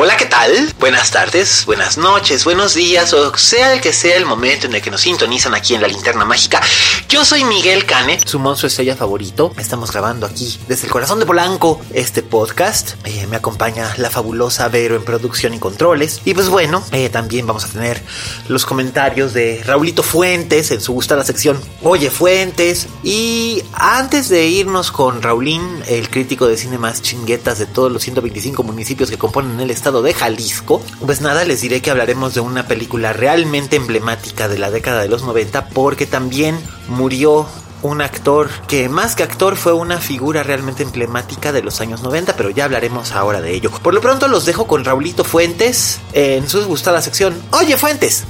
Hola, ¿qué tal? Buenas tardes, buenas noches, buenos días, o sea el que sea el momento en el que nos sintonizan aquí en la linterna mágica. Yo soy Miguel Cane, su monstruo estrella favorito. Estamos grabando aquí desde el corazón de Polanco este podcast. Eh, me acompaña la fabulosa Vero en producción y controles. Y pues bueno, eh, también vamos a tener los comentarios de Raulito Fuentes en su gustada sección Oye Fuentes. Y antes de irnos con Raulín, el crítico de cine más chinguetas de todos los 125 municipios que componen el estado de Jalisco, pues nada, les diré que hablaremos de una película realmente emblemática de la década de los 90 porque también murió un actor que más que actor fue una figura realmente emblemática de los años 90, pero ya hablaremos ahora de ello. Por lo pronto los dejo con Raulito Fuentes en su gustada sección Oye Fuentes.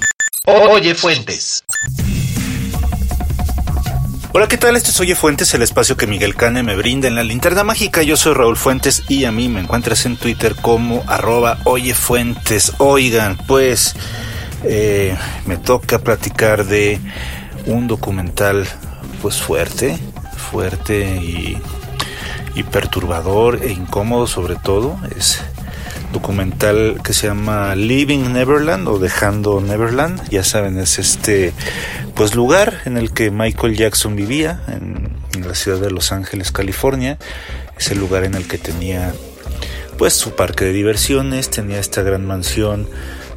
Oye Fuentes. Hola, ¿qué tal? Este es Oye Fuentes, el espacio que Miguel Cane me brinda en la linterna mágica. Yo soy Raúl Fuentes y a mí me encuentras en Twitter como arroba Oye Fuentes. Oigan, pues eh, me toca platicar de un documental pues fuerte, fuerte y, y perturbador e incómodo sobre todo. Es documental que se llama Living Neverland o Dejando Neverland. Ya saben, es este pues lugar en el que Michael Jackson vivía en, la ciudad de Los Ángeles, California. Es el lugar en el que tenía pues su parque de diversiones, tenía esta gran mansión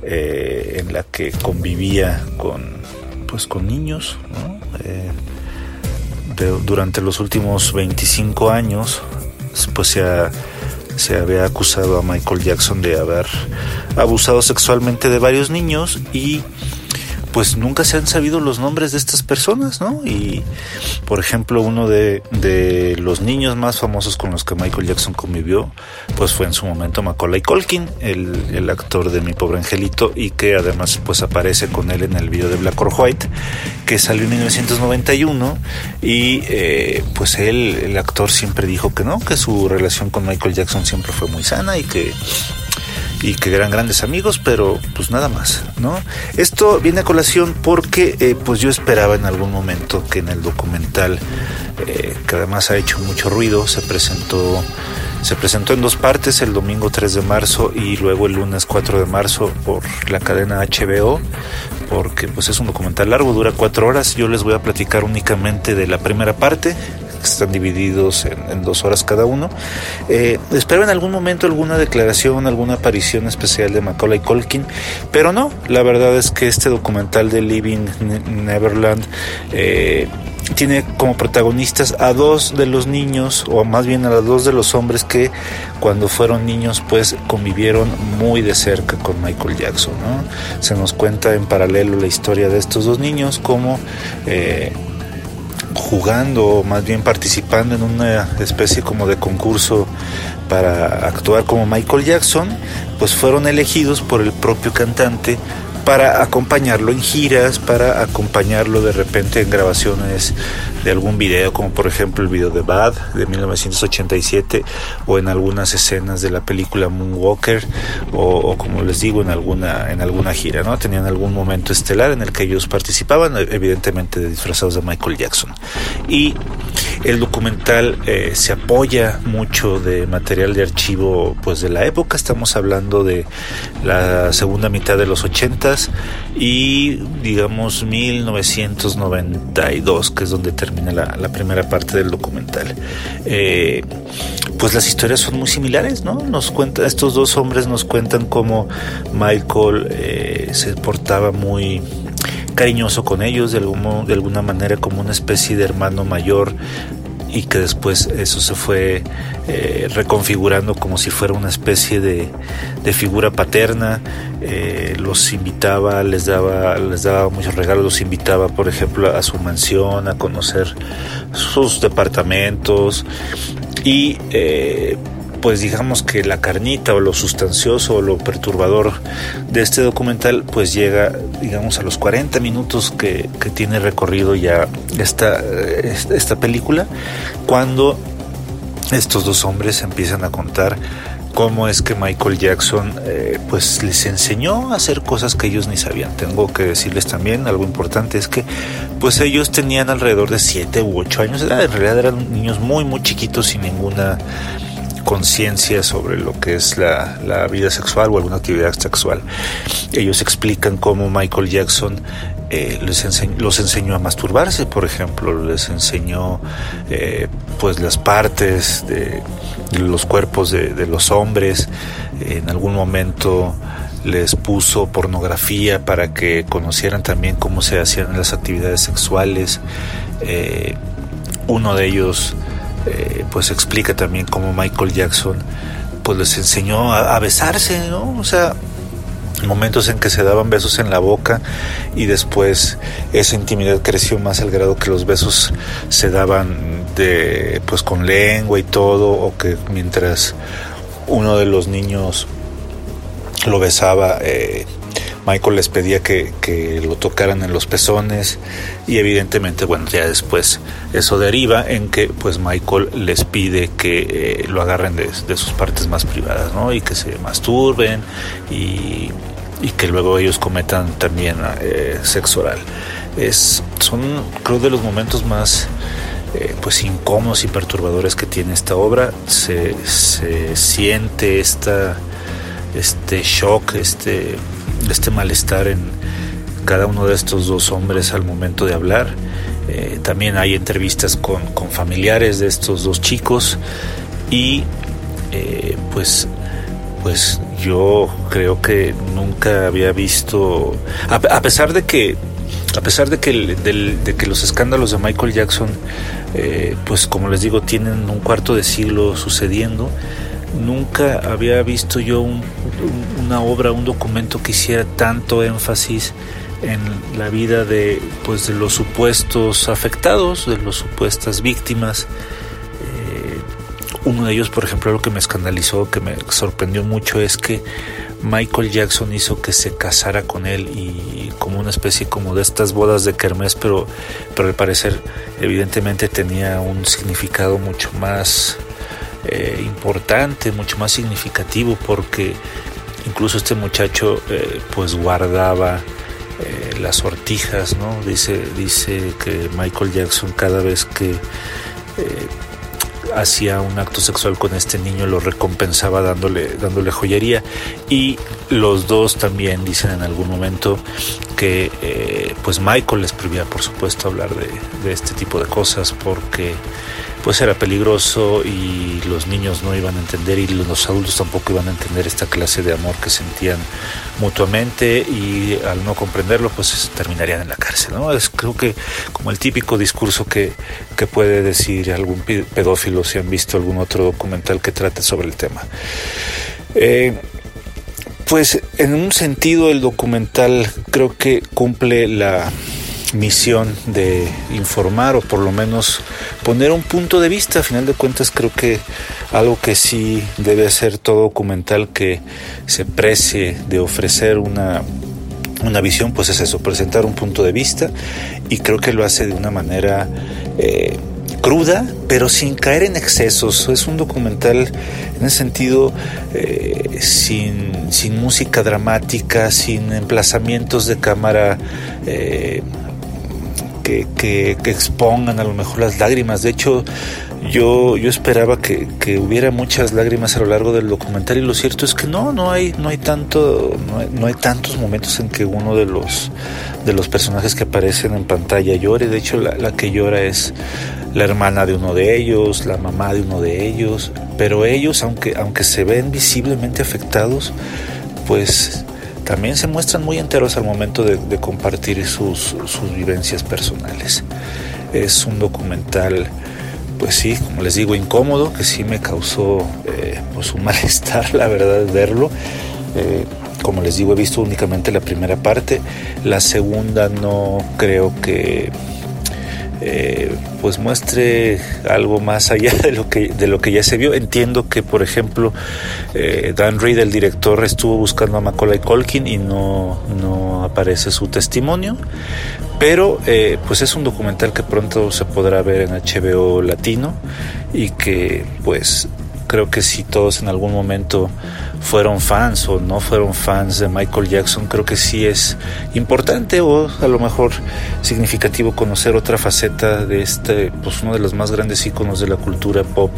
eh, en la que convivía con pues con niños, eh, durante los últimos 25 años pues se ha se había acusado a Michael Jackson de haber abusado sexualmente de varios niños y pues nunca se han sabido los nombres de estas personas, ¿no? Y por ejemplo, uno de, de, los niños más famosos con los que Michael Jackson convivió, pues fue en su momento Macaulay Culkin, el, el actor de Mi Pobre Angelito, y que además pues aparece con él en el video de Black or White, que salió en 1991, y eh, pues él, el actor siempre dijo que no, que su relación con Michael Jackson siempre fue muy sana y que y que eran grandes amigos, pero pues nada más, ¿no? Esto viene a colación porque eh, pues yo esperaba en algún momento que en el documental, eh, que además ha hecho mucho ruido, se presentó se presentó en dos partes, el domingo 3 de marzo y luego el lunes 4 de marzo por la cadena HBO, porque pues es un documental largo, dura cuatro horas. Yo les voy a platicar únicamente de la primera parte, que están divididos en, dos horas cada uno. Eh, espero en algún momento alguna declaración, alguna aparición especial de Macaulay Culkin, pero no, la verdad es que este documental de Living Neverland eh, tiene como protagonistas a dos de los niños, o más bien a los dos de los hombres que cuando fueron niños pues convivieron muy de cerca con Michael Jackson. Se nos cuenta en paralelo la historia de estos dos niños como... Eh, jugando o más bien participando en una especie como de concurso para actuar como Michael Jackson, pues fueron elegidos por el propio cantante para acompañarlo en giras, para acompañarlo de repente en grabaciones de algún video, como por ejemplo el video de Bad de 1987, o en algunas escenas de la película Moonwalker, o, o, como les digo, en alguna, en alguna gira, ¿no? Tenían algún momento estelar en el que ellos participaban, evidentemente disfrazados de Michael Jackson. Y el documental eh, se apoya mucho de material de archivo pues de la época, estamos hablando de la segunda mitad de los 80 y digamos 1992, que es donde termina la, primera parte del documental. Eh, pues las historias son muy similares, ¿no? Nos cuenta, estos dos hombres nos cuentan cómo Michael eh, se portaba muy cariñoso con ellos, de, algún, de alguna manera como una especie de hermano mayor y que después eso se fue eh, reconfigurando como si fuera una especie de, figura paterna. Eh, los invitaba, les daba, les daba muchos regalos, los invitaba, por ejemplo, a su mansión, a conocer sus departamentos y eh, pues digamos que la carnita o lo sustancioso o lo perturbador de este documental pues llega digamos a los 40 minutos que, tiene recorrido ya esta, esta película cuando estos dos hombres empiezan a contar cómo es que Michael Jackson eh, pues les enseñó a hacer cosas que ellos ni sabían. Tengo que decirles también algo importante es que pues ellos tenían alrededor de 7 u 8 años de edad, en realidad eran niños muy muy chiquitos sin ninguna conciencia sobre lo que es la, vida sexual o alguna actividad sexual. Ellos explican cómo Michael Jackson eh, les los enseñó a masturbarse, por ejemplo, les enseñó eh, pues las partes de, los cuerpos de, los hombres, en algún momento les puso pornografía para que conocieran también cómo se hacían las actividades sexuales. Eh, uno de ellos eh, pues explica también cómo Michael Jackson pues les enseñó a, besarse, ¿no? O sea, momentos en que se daban besos en la boca y después esa intimidad creció más al grado que los besos se daban de pues con lengua y todo o que mientras uno de los niños lo besaba eh, Michael les pedía que, lo tocaran en los pezones y evidentemente, bueno, ya después eso deriva en que pues Michael les pide que eh, lo agarren de, sus partes más privadas, ¿no? Y que se masturben y, que luego ellos cometan también eh, sexo oral. Es, son, creo, de los momentos más... Eh, pues incómodos y perturbadores que tiene esta obra se, se siente esta este shock este este malestar en cada uno de estos dos hombres al momento de hablar. Eh, también hay entrevistas con, familiares de estos dos chicos y eh, pues pues yo creo que nunca había visto a, pesar de que a pesar de que, de que los escándalos de Michael Jackson eh, pues como les digo tienen un cuarto de siglo sucediendo nunca había visto yo una obra, un documento que hiciera tanto énfasis en la vida de pues de los supuestos afectados, de las supuestas víctimas. Eh, uno de ellos, por ejemplo, lo que me escandalizó, que me sorprendió mucho es que Michael Jackson hizo que se casara con él y como una especie como de estas bodas de kermés, pero, pero al parecer evidentemente tenía un significado mucho más eh, importante, mucho más significativo, porque incluso este muchacho eh, pues guardaba eh, las sortijas, ¿no? Dice, dice que Michael Jackson cada vez que hacía un acto sexual con este niño lo recompensaba dándole, dándole joyería y los dos también dicen en algún momento que pues Michael les prohibía por supuesto hablar de, de este tipo de cosas porque pues era peligroso y los niños no iban a entender y los adultos tampoco iban a entender esta clase de amor que sentían mutuamente y al no comprenderlo pues terminarían en la cárcel. ¿no? Es creo que como el típico discurso que, que puede decir algún pedófilo si han visto algún otro documental que trate sobre el tema. Eh, pues en un sentido el documental creo que cumple la misión de informar o por lo menos poner un punto de vista. A final de cuentas creo que algo que sí debe ser todo documental que se precie de ofrecer una, una visión, pues es eso, presentar un punto de vista y creo que lo hace de una manera eh, cruda, pero sin caer en excesos. Es un documental en ese sentido eh, sin, sin, música dramática, sin emplazamientos de cámara eh, que, expongan a lo mejor las lágrimas. De hecho, yo, yo esperaba que, hubiera muchas lágrimas a lo largo del documental y lo cierto es que no, no hay, no hay tanto, no hay, tantos momentos en que uno de los de los personajes que aparecen en pantalla llore. De hecho, la, la que llora es la hermana de uno de ellos, la mamá de uno de ellos, pero ellos, aunque, aunque se ven visiblemente afectados, pues también se muestran muy enteros al momento de, compartir sus, vivencias personales. Es un documental pues sí, como les digo, incómodo, que sí me causó eh, pues un malestar, la verdad, verlo. Eh, como les digo, he visto únicamente la primera parte. La segunda no creo que eh, pues muestre algo más allá de lo que de lo que ya se vio. Entiendo que, por ejemplo, eh, Dan Reed, el director, estuvo buscando a Macaulay Culkin y no, no aparece su testimonio. Pero eh, pues es un documental que pronto se podrá ver en HBO Latino y que pues creo que si todos en algún momento fueron fans o no fueron fans de Michael Jackson, creo que sí es importante o a lo mejor significativo conocer otra faceta de este, pues uno de los más grandes íconos de la cultura pop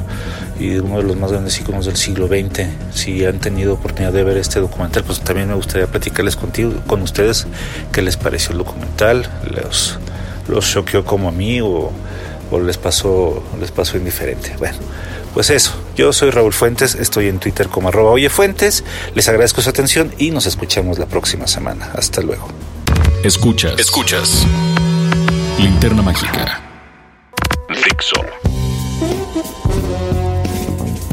y uno de los más grandes íconos del siglo XX. Si han tenido oportunidad de ver este documental, pues también me gustaría platicarles contigo, con ustedes qué les pareció el documental, los, los choqueó como a mí o, o les pasó, les pasó indiferente. Bueno. Pues eso, yo soy Raúl Fuentes, estoy en Twitter como arroba oyefuentes, les agradezco su atención y nos escuchamos la próxima semana. Hasta luego. Escuchas. Escuchas. Linterna Mágica. Fixo.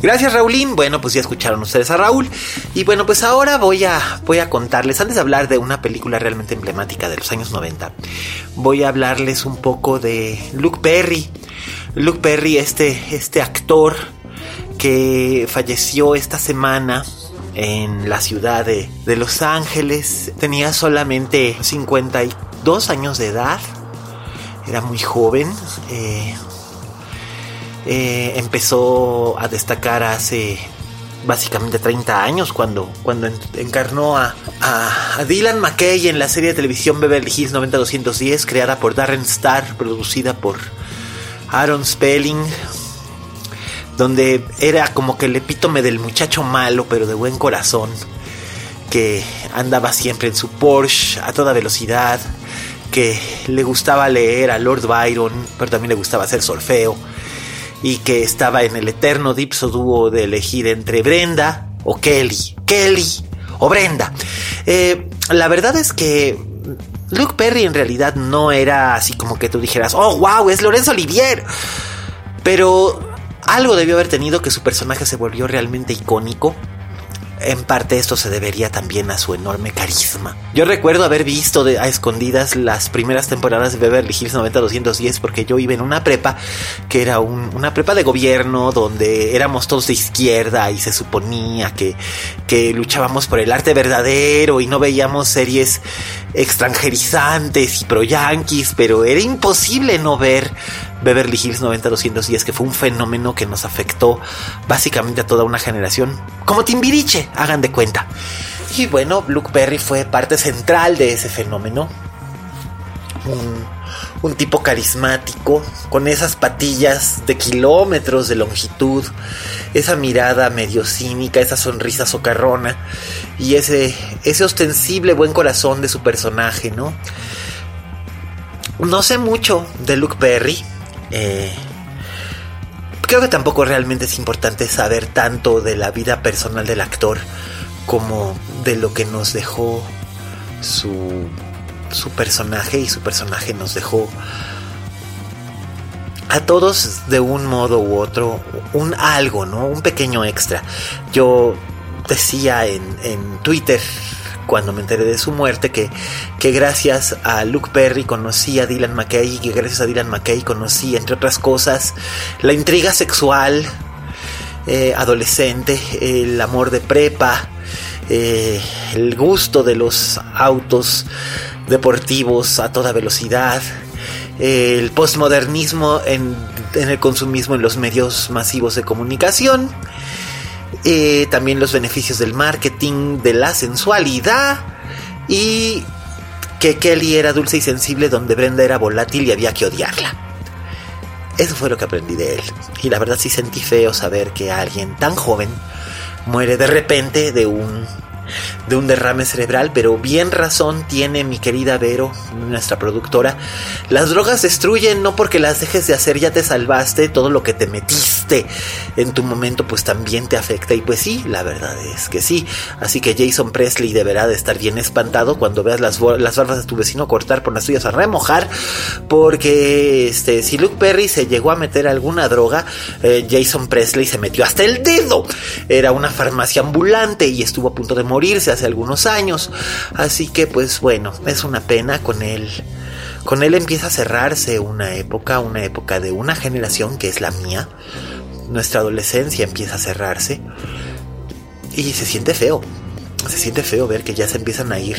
Gracias Raulín. Bueno, pues ya escucharon ustedes a Raúl. Y bueno, pues ahora voy a, voy a contarles, antes de hablar de una película realmente emblemática de los años 90, voy a hablarles un poco de Luke Perry. Luke Perry, este, este actor que falleció esta semana en la ciudad de, de, Los Ángeles. Tenía solamente 52 años de edad. Era muy joven. Eh, eh, empezó a destacar hace básicamente 30 años cuando, cuando encarnó a, a, a, Dylan McKay en la serie de televisión Beverly Hills 90210 creada por Darren Star, producida por Aaron Spelling, donde era como que el epítome del muchacho malo, pero de buen corazón, que andaba siempre en su Porsche a toda velocidad, que le gustaba leer a Lord Byron, pero también le gustaba hacer solfeo, y que estaba en el eterno dipso dúo de elegir entre Brenda o Kelly, Kelly o Brenda. Eh, la verdad es que Luke Perry en realidad no era así como que tú dijeras, oh, wow, es Lorenzo Olivier. Pero algo debió haber tenido que su personaje se volvió realmente icónico. En parte esto se debería también a su enorme carisma. Yo recuerdo haber visto a escondidas las primeras temporadas de Beverly Hills 90210 porque yo iba en una prepa que era un, una prepa de gobierno donde éramos todos de izquierda y se suponía que, que luchábamos por el arte verdadero y no veíamos series extranjerizantes y pro yankees, pero era imposible no ver Beverly Hills 90210, que fue un fenómeno que nos afectó básicamente a toda una generación, como Timbiriche, hagan de cuenta. Y bueno, Luke Perry fue parte central de ese fenómeno. Un, tipo carismático, con esas patillas de kilómetros de longitud, esa mirada medio cínica, esa sonrisa socarrona y ese, ese ostensible buen corazón de su personaje, ¿no? No sé mucho de Luke Perry. Eh, creo que tampoco realmente es importante saber tanto de la vida personal del actor como de lo que nos dejó su, su personaje y su personaje nos dejó a todos de un modo u otro un algo, ¿no? Un pequeño extra. Yo decía en, en Twitter cuando me enteré de su muerte que, que gracias a Luke Perry conocí a Dylan McKay y que gracias a Dylan McKay conocí, entre otras cosas, la intriga sexual eh, adolescente, el amor de prepa, eh, el gusto de los autos deportivos a toda velocidad, el postmodernismo en, en, el consumismo en los medios masivos de comunicación, eh, también los beneficios del marketing, de la sensualidad y que Kelly era dulce y sensible donde Brenda era volátil y había que odiarla. Eso fue lo que aprendí de él. Y la verdad sí sentí feo saber que alguien tan joven muere de repente de un de un derrame cerebral, pero bien razón tiene mi querida Vero, nuestra productora. Las drogas destruyen no porque las dejes de hacer, ya te salvaste, todo lo que te metiste en tu momento pues también te afecta y pues sí, la verdad es que sí. Así que Jason Presley deberá de estar bien espantado cuando veas las, las barbas de tu vecino cortar por las tuyas a remojar, porque este, si Luke Perry se llegó a meter alguna droga, eh, Jason Presley se metió hasta el dedo. Era una farmacia ambulante y estuvo a punto de hace algunos años. Así que pues bueno, es una pena con él. Con él empieza a cerrarse una época, una época de una generación que es la mía. Nuestra adolescencia empieza a cerrarse. Y se siente feo. Se siente feo ver que ya se empiezan a ir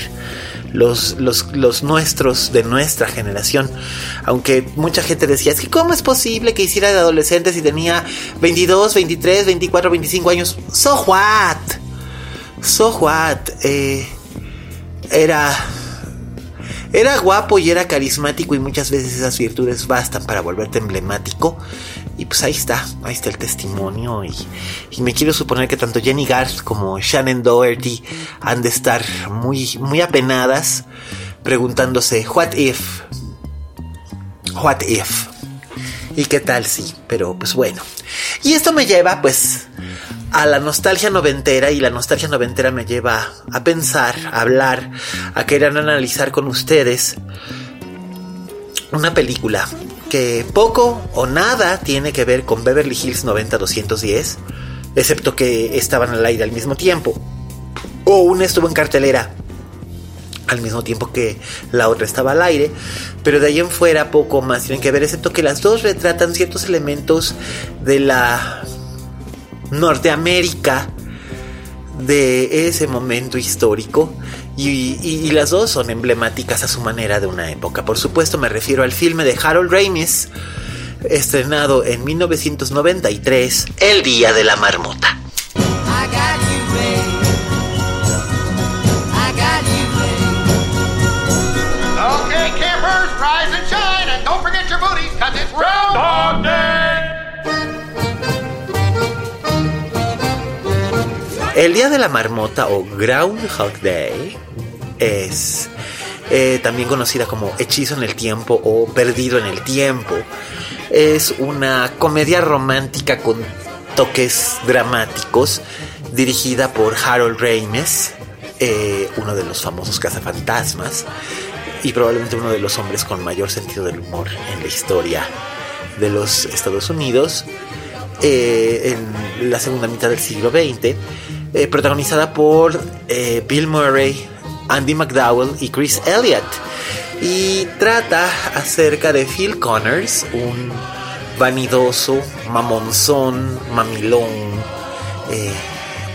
los, los, los, nuestros de nuestra generación. Aunque mucha gente decía, es que ¿cómo es posible que hiciera de adolescente si tenía 22, 23, 24, 25 años? So what? So what? Eh, era... Era guapo y era carismático y muchas veces esas virtudes bastan para volverte emblemático. Y pues ahí está, ahí está el testimonio. Y, y, me quiero suponer que tanto Jenny Garth como Shannon Doherty han de estar muy, muy apenadas preguntándose, ¿What if? ¿What if? ¿Y qué tal sí? Pero pues bueno. Y esto me lleva pues a la nostalgia noventera y la nostalgia noventera me lleva a pensar, a hablar, a querer analizar con ustedes una película que poco o nada tiene que ver con Beverly Hills 90210, excepto que estaban al aire al mismo tiempo. O una estuvo en cartelera al mismo tiempo que la otra estaba al aire, pero de ahí en fuera poco más tienen que ver, excepto que las dos retratan ciertos elementos de la Norteamérica de ese momento histórico. Y, las dos son emblemáticas a su manera de una época. Por supuesto me refiero al filme de Harold Ramis, estrenado en 1993, El Día de la Marmota. El Día de la Marmota o Groundhog Day es eh, también conocida como Hechizo en el Tiempo o Perdido en el Tiempo. Es una comedia romántica con toques dramáticos dirigida por Harold Ramis, eh, uno de los famosos cazafantasmas y probablemente uno de los hombres con mayor sentido del humor en la historia de los Estados Unidos eh, en la segunda mitad del siglo XX eh, protagonizada por eh, Bill Murray, Andy McDowell y Chris Elliott. Y trata acerca de Phil Connors, un vanidoso, mamonzón, mamilón, eh,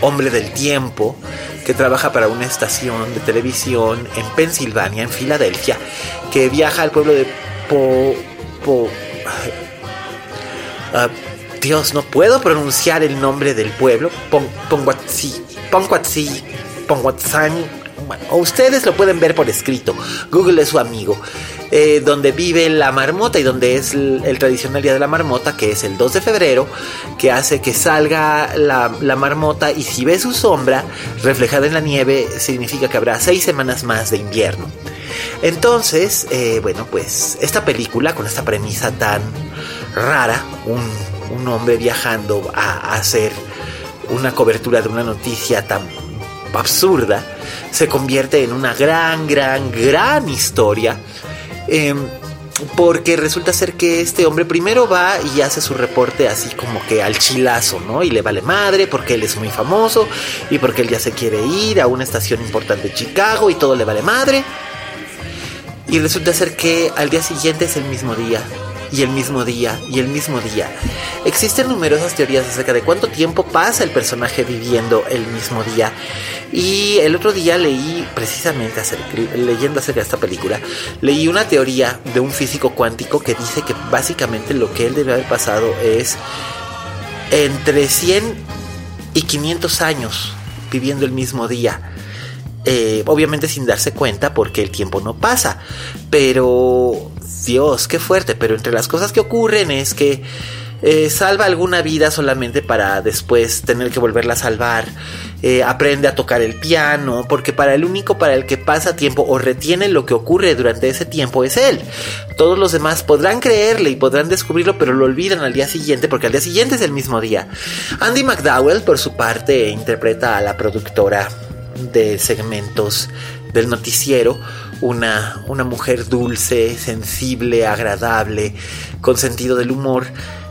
hombre del tiempo, que trabaja para una estación de televisión en Pensilvania, en Filadelfia, que viaja al pueblo de Po... po uh, Dios, no puedo pronunciar el nombre del pueblo. Pongwatsi, Pongwatsi, Pongwatsani. Bueno, ustedes lo pueden ver por escrito. Google es su amigo. Eh, donde vive la marmota y donde es el, tradicional día de la marmota, que es el 2 de febrero, que hace que salga la, marmota y si ve su sombra reflejada en la nieve, significa que habrá seis semanas más de invierno. Entonces, eh, bueno, pues esta película con esta premisa tan rara, un un hombre viajando a hacer una cobertura de una noticia tan absurda, se convierte en una gran, gran, gran historia. Em, porque resulta ser que este hombre primero va y hace su reporte así como que al chilazo, ¿no? Y le vale madre porque él es muy famoso y porque él ya se quiere ir a una estación importante de Chicago y todo le vale madre. Y resulta ser que al día siguiente es el mismo día y el mismo día y el mismo día. Existen numerosas teorías acerca de cuánto tiempo pasa el personaje viviendo el mismo día. Y el otro día leí, precisamente leyendo acerca de esta película, leí una teoría de un físico cuántico que dice que básicamente lo que él debe haber pasado es entre 100 y 500 años viviendo el mismo día. Eh, obviamente sin darse cuenta porque el tiempo no pasa. Pero Dios, qué fuerte, pero entre las cosas que ocurren es que eh, salva alguna vida solamente para después tener que volverla a salvar. Eh, aprende a tocar el piano, porque para el único para el que pasa tiempo o retiene lo que ocurre durante ese tiempo es él. Todos los demás podrán creerle y podrán descubrirlo, pero lo olvidan al día siguiente, porque al día siguiente es el mismo día. Andy McDowell, por su parte, interpreta a la productora de segmentos del noticiero, una, una mujer dulce, sensible, agradable, con sentido del humor.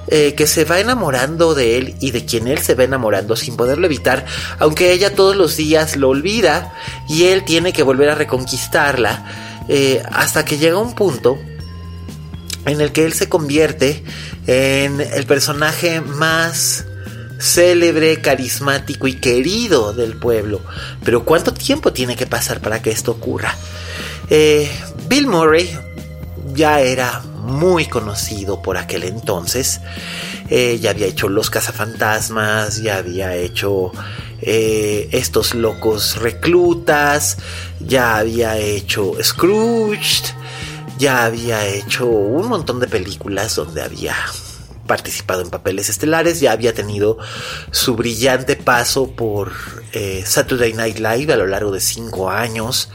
Eh, que se va enamorando de él y de quien él se va enamorando sin poderlo evitar, aunque ella todos los días lo olvida y él tiene que volver a reconquistarla, eh, hasta que llega un punto en el que él se convierte en el personaje más célebre, carismático y querido del pueblo. Pero ¿cuánto tiempo tiene que pasar para que esto ocurra? Eh, Bill Murray ya era muy conocido por aquel entonces. Eh, ya había hecho Los Cazafantasmas, ya había hecho eh, Estos Locos Reclutas, ya había hecho Scrooged, ya había hecho un montón de películas donde había participado en papeles estelares, ya había tenido su brillante paso por eh, Saturday Night Live a lo largo de cinco años.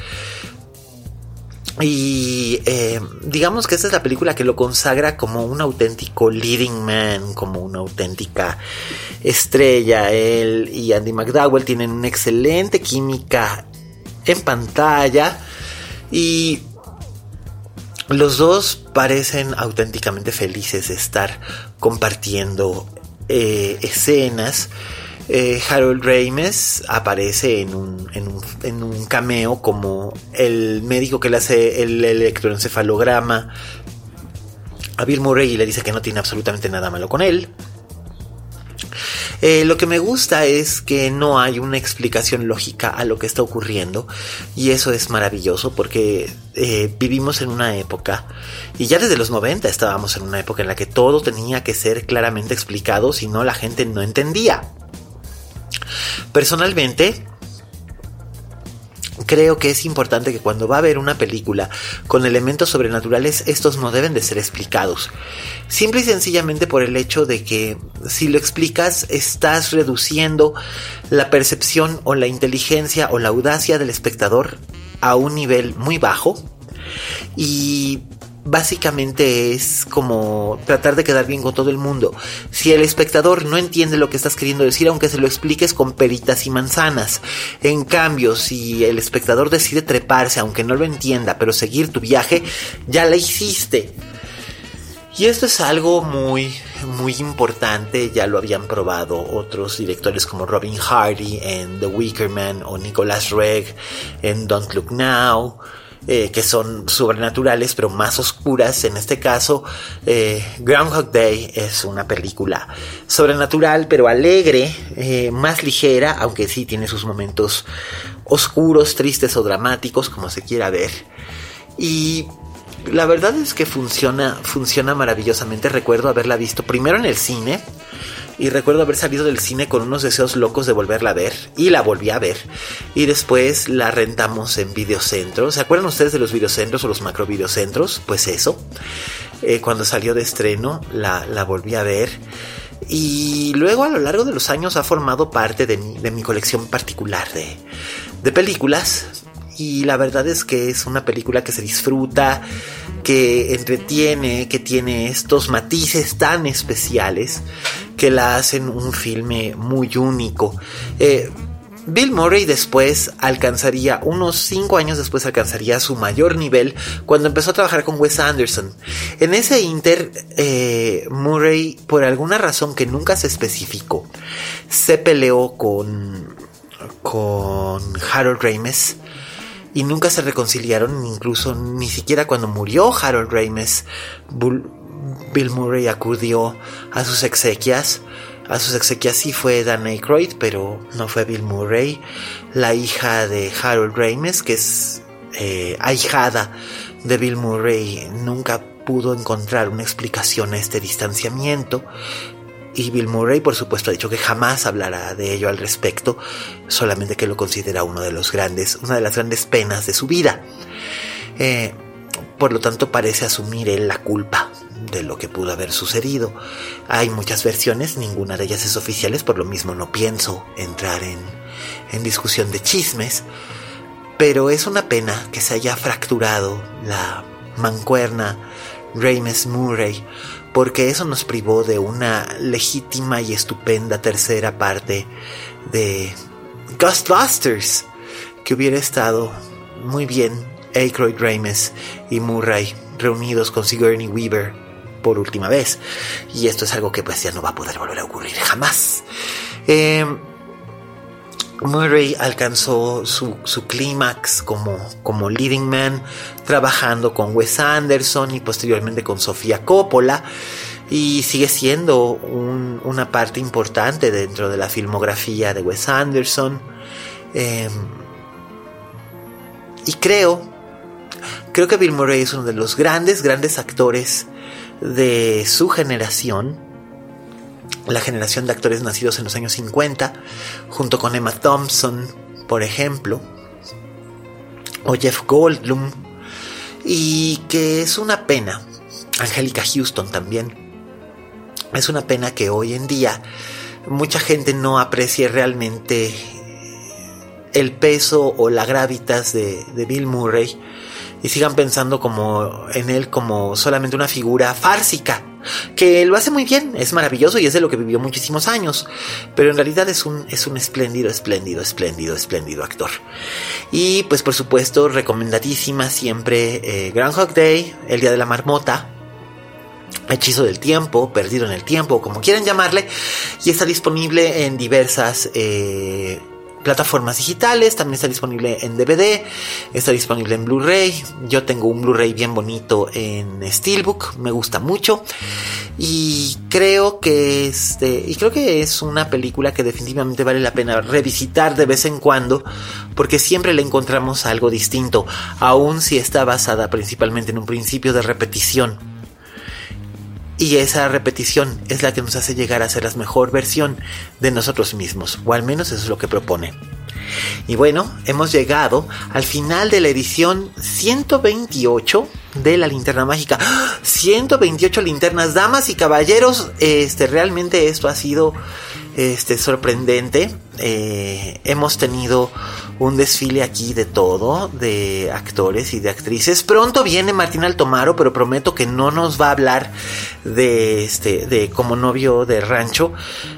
Y eh, digamos que esta es la película que lo consagra como un auténtico leading man, como una auténtica estrella. Él y Andy McDowell tienen una excelente química en pantalla y los dos parecen auténticamente felices de estar compartiendo eh, escenas. Eh, Harold Ramis aparece en un, en, un, cameo como el médico que le hace el electroencefalograma a Bill Murray y le dice que no tiene absolutamente nada malo con él. Eh, lo que me gusta es que no hay una explicación lógica a lo que está ocurriendo y eso es maravilloso porque eh, vivimos en una época y ya desde los 90 estábamos en una época en la que todo tenía que ser claramente explicado si no la gente no entendía. Personalmente, creo que es importante que cuando va a haber una película con elementos sobrenaturales, estos no deben de ser explicados. Simple y sencillamente por el hecho de que si lo explicas, estás reduciendo la percepción o la inteligencia o la audacia del espectador a un nivel muy bajo. Y básicamente es como tratar de quedar bien con todo el mundo. Si el espectador no entiende lo que estás queriendo decir, aunque se lo expliques con peritas y manzanas. En cambio, si el espectador decide treparse, aunque no lo entienda, pero seguir tu viaje, ya la hiciste. Y esto es algo muy, muy importante, ya lo habían probado otros directores como Robin Hardy en The Weaker Man o Nicholas Regg en Don't Look Now. Eh, que son sobrenaturales pero más oscuras. En este caso, eh, Groundhog Day es una película sobrenatural pero alegre, eh, más ligera, aunque sí tiene sus momentos oscuros, tristes o dramáticos, como se quiera ver. Y la verdad es que funciona, funciona maravillosamente. Recuerdo haberla visto primero en el cine y recuerdo haber salido del cine con unos deseos locos de volverla a ver y la volví a ver y después la rentamos en videocentros. ¿Se acuerdan ustedes de los videocentros o los macro videocentros? Pues eso. Eh, cuando salió de estreno la, la, volví a ver y luego a lo largo de los años ha formado parte de mi, de mi colección particular de, de películas y la verdad es que es una película que se disfruta, que entretiene, que tiene estos matices tan especiales que la hacen un filme muy único. Eh, Bill Murray después alcanzaría, unos 5 años después alcanzaría su mayor nivel cuando empezó a trabajar con Wes Anderson. En ese inter, eh, Murray, por alguna razón que nunca se especificó, se peleó con, con Harold Ramis y nunca se reconciliaron, incluso ni siquiera cuando murió Harold Ramis, Bill Murray acudió a sus exequias. A sus exequias sí fue Dan Aykroyd, pero no fue Bill Murray. La hija de Harold Ramis, que es eh, ahijada de Bill Murray, nunca pudo encontrar una explicación a este distanciamiento. Y Bill Murray, por supuesto, ha dicho que jamás hablará de ello al respecto, solamente que lo considera uno de los grandes, una de las grandes penas de su vida. Eh, por lo tanto, parece asumir él la culpa de lo que pudo haber sucedido. Hay muchas versiones, ninguna de ellas es oficial, por lo mismo no pienso entrar en, en discusión de chismes, pero es una pena que se haya fracturado la mancuerna Rames Murray, porque eso nos privó de una legítima y estupenda tercera parte de Ghostbusters, que hubiera estado muy bien Aykroyd Rames y Murray reunidos con Sigourney Weaver por última vez. Y esto es algo que pues ya no va a poder volver a ocurrir jamás. Eh, Murray alcanzó su, clímax como, como leading man, trabajando con Wes Anderson y posteriormente con Sofía Coppola, y sigue siendo una parte importante dentro de la filmografía de Wes Anderson. Em, y creo, creo que Bill Murray es uno de los grandes, grandes actores de su generación la generación de actores nacidos en los años 50, junto con Emma Thompson, por ejemplo, o Jeff Goldblum, y que es una pena, Angélica Houston también, es una pena que hoy en día mucha gente no aprecie realmente el peso o la gravitas de, de Bill Murray y sigan pensando como en él como solamente una figura fársica que lo hace muy bien, es maravilloso y es de lo que vivió muchísimos años, pero en realidad es un, es un espléndido, espléndido, espléndido, espléndido actor. Y pues por supuesto, recomendadísima siempre eh, Groundhog Day, El Día de la Marmota, Hechizo del Tiempo, Perdido en el Tiempo, como quieran llamarle, y está disponible en diversas eh, plataformas digitales, también está disponible en DVD, está disponible en Blu-ray. Yo tengo un Blu-ray bien bonito en Steelbook, me gusta mucho y creo que este y creo que es una película que definitivamente vale la pena revisitar de vez en cuando porque siempre le encontramos algo distinto, aun si está basada principalmente en un principio de repetición. Y esa repetición es la que nos hace llegar a ser la mejor versión de nosotros mismos, o al menos eso es lo que propone. Y bueno, hemos llegado al final de la edición 128 de la linterna mágica. 128 linternas, damas y caballeros. Este, realmente esto ha sido este, sorprendente. Eh, hemos tenido un desfile aquí de todo, de actores y de actrices. Pronto viene Martín Altomaro, pero prometo que no nos va a hablar de este, de como novio de rancho.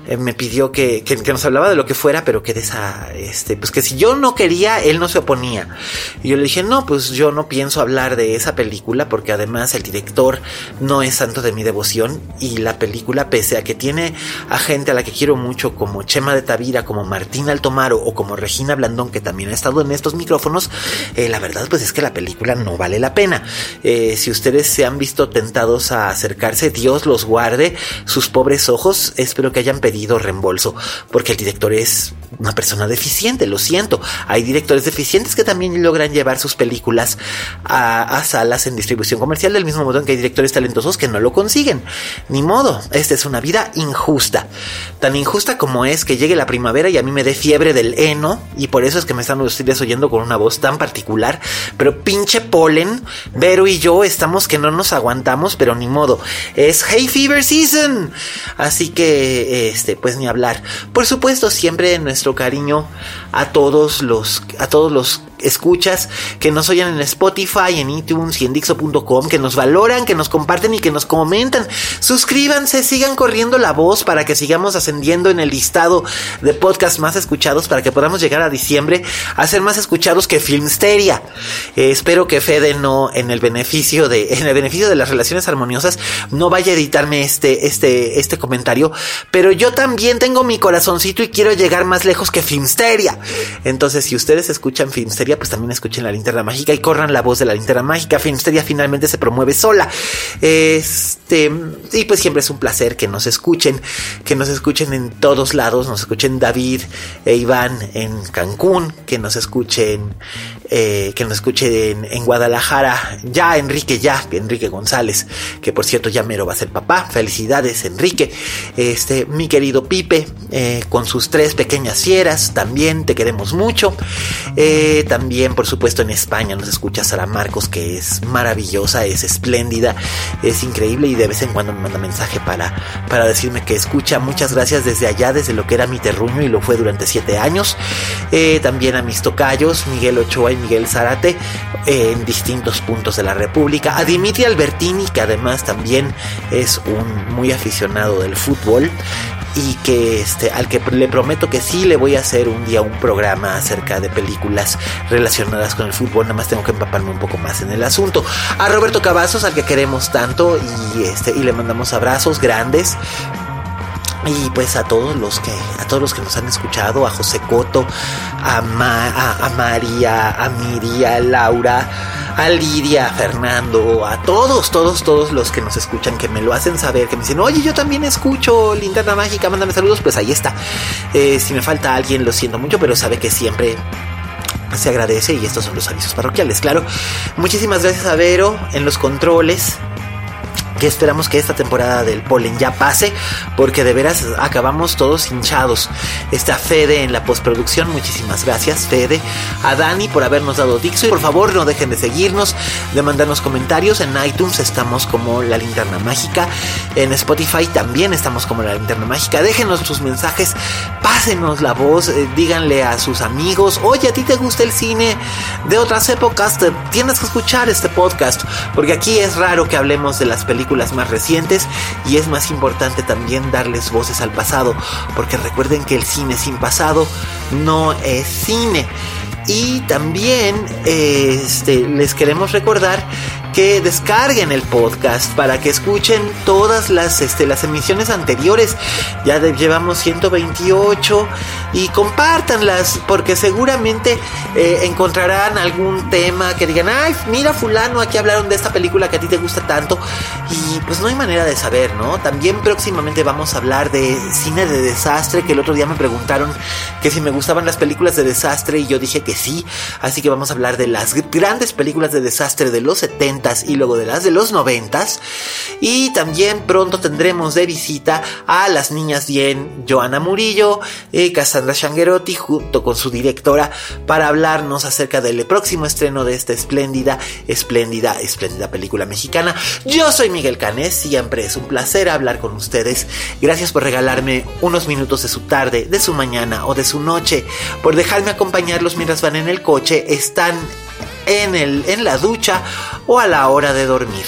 Eh, me pidió que, que, nos hablaba de lo que fuera, pero que de esa, este, pues que si yo no quería, él no se oponía. Y yo le dije, no, pues yo no pienso hablar de esa película, porque además el director no es santo de mi devoción. Y la película, pese a que tiene a gente a la que quiero mucho, como Chema de Tavira, como Martín Altomaro o como Regina Blandón, que también ha estado en estos micrófonos, eh, la verdad pues es que la película no vale la pena. Eh, si ustedes se han visto tentados a acercarse, Dios los guarde sus pobres ojos, espero que hayan pedido reembolso, porque el director es una persona deficiente, lo siento. Hay directores deficientes que también logran llevar sus películas a, salas en distribución comercial, del mismo modo en que hay directores talentosos que no lo consiguen. Ni modo, esta es una vida injusta. Tan injusta como es que llegue la primavera y a mí me dé fiebre del heno, y por eso es que me están ustedes oyendo con una voz tan particular, pero pinche polen, Vero y yo estamos que no nos aguantamos, pero ni modo. Es Hay Fever Season. Así que, este, pues ni hablar. Por supuesto, siempre nuestro cariño a todos los, a todos los escuchas, que nos oyen en Spotify, en iTunes y en Dixo.com, que nos valoran, que nos comparten y que nos comentan. Suscríbanse, sigan corriendo la voz para que sigamos ascendiendo en el listado de podcasts más escuchados, para que podamos llegar a diciembre a ser más escuchados que Filmsteria. Eh, espero que Fede no, en el beneficio de, en el beneficio de las relaciones armoniosas, no vaya a editarme este, este, este comentario, pero yo también tengo mi corazoncito y quiero llegar más lejos que Filmsteria. Entonces, si ustedes escuchan Filmsteria, pues también escuchen la linterna mágica y corran la voz de la linterna mágica. Finsteria finalmente se promueve sola. Este, y pues siempre es un placer que nos escuchen, que nos escuchen en todos lados, nos escuchen David e Iván en Cancún, que nos escuchen, eh, que nos escuchen en, Guadalajara, ya Enrique, ya, Enrique González, que por cierto ya mero va a ser papá. Felicidades, Enrique. Este, mi querido Pipe, eh, con sus tres pequeñas fieras, también te queremos mucho. Eh, también, por supuesto, en España nos escucha Sara Marcos, que es maravillosa, es espléndida, es increíble y de vez en cuando me manda mensaje para, para decirme que escucha. Muchas gracias desde allá, desde lo que era mi terruño y lo fue durante siete años. También a mis tocayos, Miguel Ochoa Miguel Zárate, en distintos puntos de la República. A Dimitri Albertini, que además también es un muy aficionado del fútbol y que este al que le prometo que sí le voy a hacer un día un programa acerca de películas relacionadas con el fútbol, nada más tengo que empaparme un poco más en el asunto. A Roberto Cavazos, al que queremos tanto y este y le mandamos abrazos grandes y pues a todos los que a todos los que nos han escuchado a José Coto a, a, María a Miria a Laura a Lidia a Fernando a todos todos todos los que nos escuchan que me lo hacen saber que me dicen oye yo también escucho Linterna Mágica mándame saludos pues ahí está. Eh, si me falta alguien lo siento mucho pero sabe que siempre se agradece y estos son los avisos parroquiales. Claro muchísimas gracias a Vero en los controles que esperamos que esta temporada del polen ya pase, porque de veras acabamos todos hinchados. Esta Fede en la postproducción, muchísimas gracias Fede. A Dani por habernos dado Dixo y por favor no dejen de seguirnos, de mandarnos comentarios. En iTunes estamos como La Linterna Mágica, en Spotify también estamos como La Linterna Mágica. Déjenos sus mensajes, pásenos la voz, eh, díganle a sus amigos, oye, a ti te gusta el cine de otras épocas, tienes que escuchar este podcast, porque aquí es raro que hablemos de las películas películas más recientes y es más importante también darles voces al pasado, porque recuerden que el cine sin pasado no es cine. Y también este, les queremos recordar que descarguen el podcast para que escuchen todas las, este, las emisiones anteriores. Ya llevamos 128 y compártanlas porque seguramente eh, encontrarán algún tema que digan, ay, mira fulano, aquí hablaron de esta película que a ti te gusta tanto y pues no hay manera de saber, ¿no? También próximamente vamos a hablar de cine de desastre, que el otro día me preguntaron que si me gustaban las películas de desastre y yo dije que sí, así que vamos a hablar de las grandes películas de desastre de los 70 y luego de las de los 90 y también pronto tendremos de visita a las niñas bien Joana Murillo y Cassandra Shangerotti junto con su directora para hablarnos acerca del próximo estreno de esta espléndida, espléndida, espléndida película mexicana. Yo soy Miguel Canes, siempre es un placer hablar con ustedes. Gracias por regalarme unos minutos de su tarde, de su mañana o de su noche, por dejarme acompañarlos mientras van en el coche, están en, el, en la ducha o a la hora de dormir.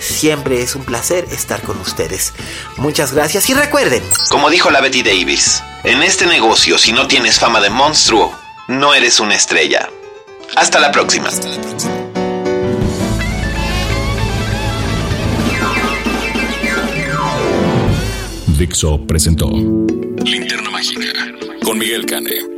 Siempre es un placer estar con ustedes. Muchas gracias y recuerden. Como dijo la Betty Davis, en este negocio si no tienes fama de monstruo, no eres una estrella. Hasta la próxima. Dixo presentó Linterna Mágica con Miguel Cane.